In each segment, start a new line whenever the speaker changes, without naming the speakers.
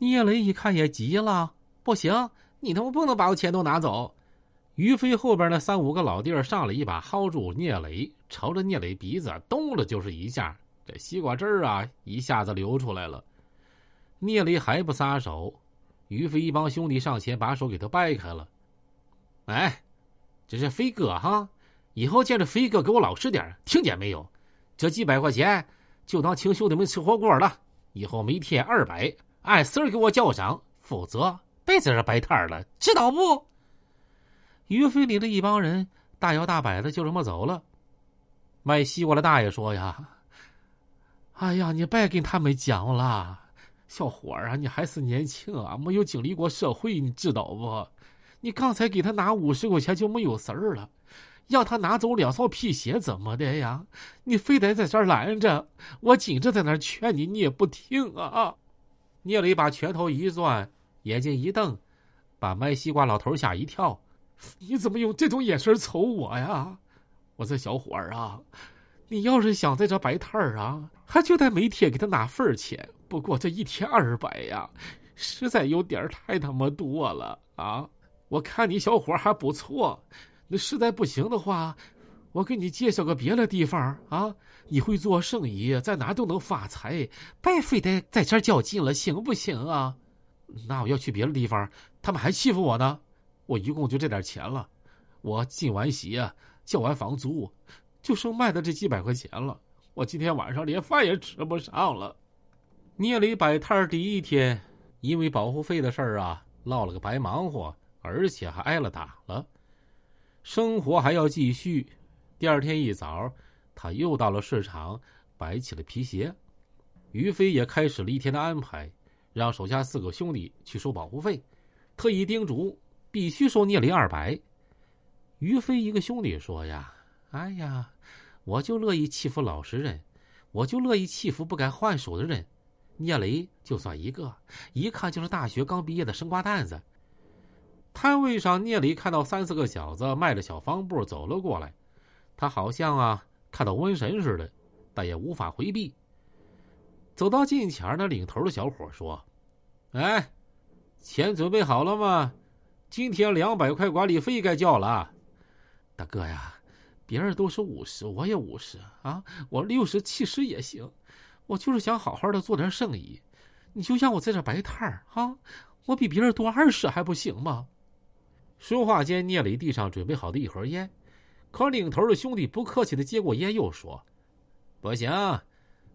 聂磊一看也急了，不行，你他妈不能把我钱都拿走！于飞后边那三五个老弟儿上来一把薅住聂磊，朝着聂磊鼻子咚了就是一下，这西瓜汁儿啊一下子流出来了。聂磊还不撒手，于飞一帮兄弟上前把手给他掰开了。哎，这是飞哥哈，以后见着飞哥给我老实点听见没有？这几百块钱就当请兄弟们吃火锅了，以后每天二百，按时给我叫上，否则别在这摆摊了，知道不？于飞领着一帮人大摇大摆的就这么走了。卖西瓜的大爷说：“呀，哎呀，你别跟他们讲了，小伙儿啊，你还是年轻啊，没有经历过社会，你知道不？你刚才给他拿五十块钱就没有事儿了，让他拿走两双皮鞋怎么的呀？你非得在这儿拦着，我紧着在那儿劝你，你也不听啊！”聂磊把拳头一攥，眼睛一瞪，把卖西瓜老头吓一跳。你怎么用这种眼神瞅我呀？我这小伙儿啊，你要是想在这摆摊儿啊，还就得每天给他拿份儿钱。不过这一天二百呀，实在有点太他妈多了啊！我看你小伙还不错，那实在不行的话，我给你介绍个别的地方啊。你会做生意，在哪都能发财，别非得在这较劲了，行不行啊？那我要去别的地方，他们还欺负我呢。我一共就这点钱了，我进完鞋，交完房租，就剩卖的这几百块钱了。我今天晚上连饭也吃不上了。聂磊摆摊第一天，因为保护费的事儿啊，落了个白忙活，而且还挨了打了。生活还要继续。第二天一早，他又到了市场，摆起了皮鞋。于飞也开始了一天的安排，让手下四个兄弟去收保护费，特意叮嘱。必须收聂磊二百。于飞一个兄弟说：“呀，哎呀，我就乐意欺负老实人，我就乐意欺负不敢还手的人。聂磊就算一个，一看就是大学刚毕业的生瓜蛋子。”摊位上，聂磊看到三四个小子迈着小方步走了过来，他好像啊看到瘟神似的，但也无法回避。走到近前，那领头的小伙说：“哎，钱准备好了吗？”今天两百块管理费该交了，大哥呀，别人都是五十，我也五十啊，我六十七十也行，我就是想好好的做点生意，你就让我在这摆摊儿啊，我比别人多二十还不行吗？说话间，聂磊地上准备好的一盒烟，可领头的兄弟不客气的接过烟，又说：“不行，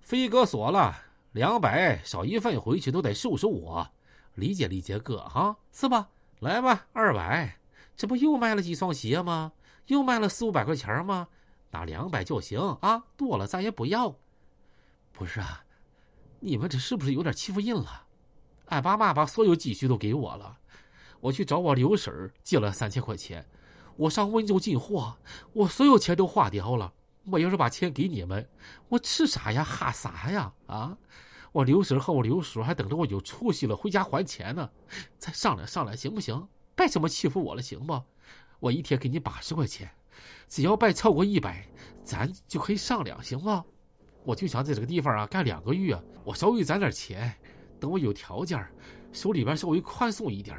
飞哥说了，两百少一份回去都得收拾我，理解理解哥哈，是吧？”来吧，二百，这不又卖了几双鞋吗？又卖了四五百块钱吗？拿两百就行啊，多了咱也不要。不是啊，你们这是不是有点欺负人了？俺爸妈把所有积蓄都给我了，我去找我刘婶借了三千块钱，我上温州进货，我所有钱都花掉了。我要是把钱给你们，我吃啥呀？哈啥呀？啊？我刘婶和我刘叔还等着我有出息了回家还钱呢，再商量商量行不行？别这么欺负我了，行不？我一天给你八十块钱，只要别超过一百，咱就可以商量，行吗？我就想在这个地方啊干两个月，我稍微攒点钱，等我有条件，手里边稍微宽松一点，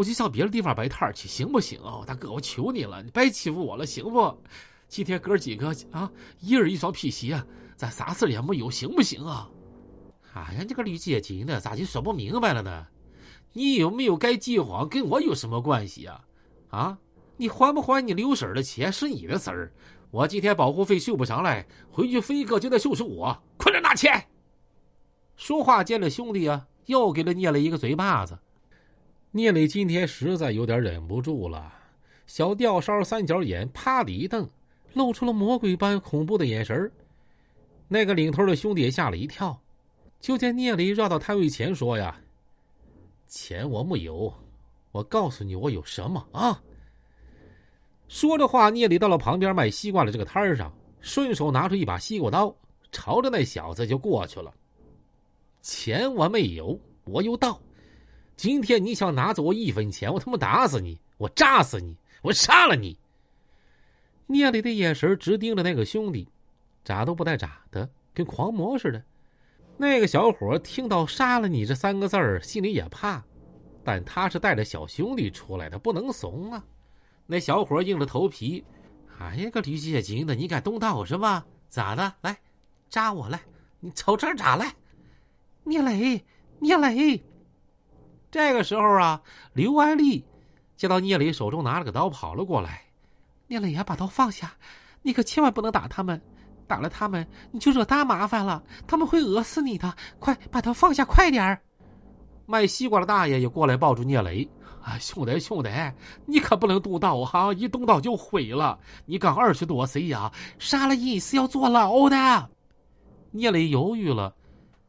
我就上别的地方摆摊去，行不行啊？大哥，我求你了，你别欺负我了，行不？今天哥几个啊，一人一双皮鞋，咱啥事也没有，行不行啊？哎呀，这个绿接近的咋就说不明白了呢？你有没有该饥荒跟我有什么关系呀？啊，你还不还你刘婶的钱是你的事儿。我今天保护费收不上来，回去飞哥就得收拾我。快点拿钱！说话间的兄弟啊，又给了聂磊一个嘴巴子。聂磊今天实在有点忍不住了，小吊梢三角眼啪的一瞪，露出了魔鬼般恐怖的眼神那个领头的兄弟也吓了一跳。就见聂磊绕到摊位前说：“呀，钱我没有，我告诉你我有什么啊！”说着话，聂磊到了旁边卖西瓜的这个摊上，顺手拿出一把西瓜刀，朝着那小子就过去了。钱我没有，我有刀。今天你想拿走我一分钱，我他妈打死你，我扎死你，我杀了你！聂磊的眼神直盯着那个兄弟，眨都不带眨的，跟狂魔似的。那个小伙听到“杀了你”这三个字儿，心里也怕，但他是带着小兄弟出来的，不能怂啊。那小伙硬着头皮：“哎呀，个驴血精的，你敢动刀是吧？咋的？来，扎我来！你瞅这扎来！聂磊，聂磊！”这个时候啊，刘安丽见到聂磊手中拿了个刀，跑了过来：“聂磊呀，把刀放下，你可千万不能打他们。”打了他们，你就惹大麻烦了，他们会讹死你的！快把刀放下，快点儿！卖西瓜的大爷也过来抱住聂磊：“啊，兄弟，兄弟，你可不能动刀哈！一动刀就毁了。你刚二十多岁呀，杀了人是要坐牢的。”聂磊犹豫了，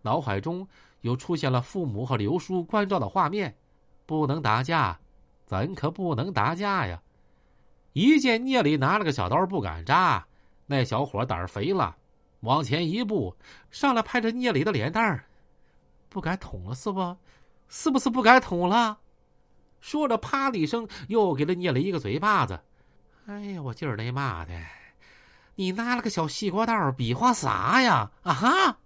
脑海中又出现了父母和刘叔关照的画面：“不能打架，咱可不能打架呀！”一见聂磊拿了个小刀，不敢扎。那小伙胆儿肥了，往前一步，上来拍着聂磊的脸蛋儿，不敢捅了是不？是不是不敢捅了？说着，啪的一声，又给了聂磊一个嘴巴子。哎呀，我今儿他妈的，你拿了个小西瓜刀比划啥呀？啊哈！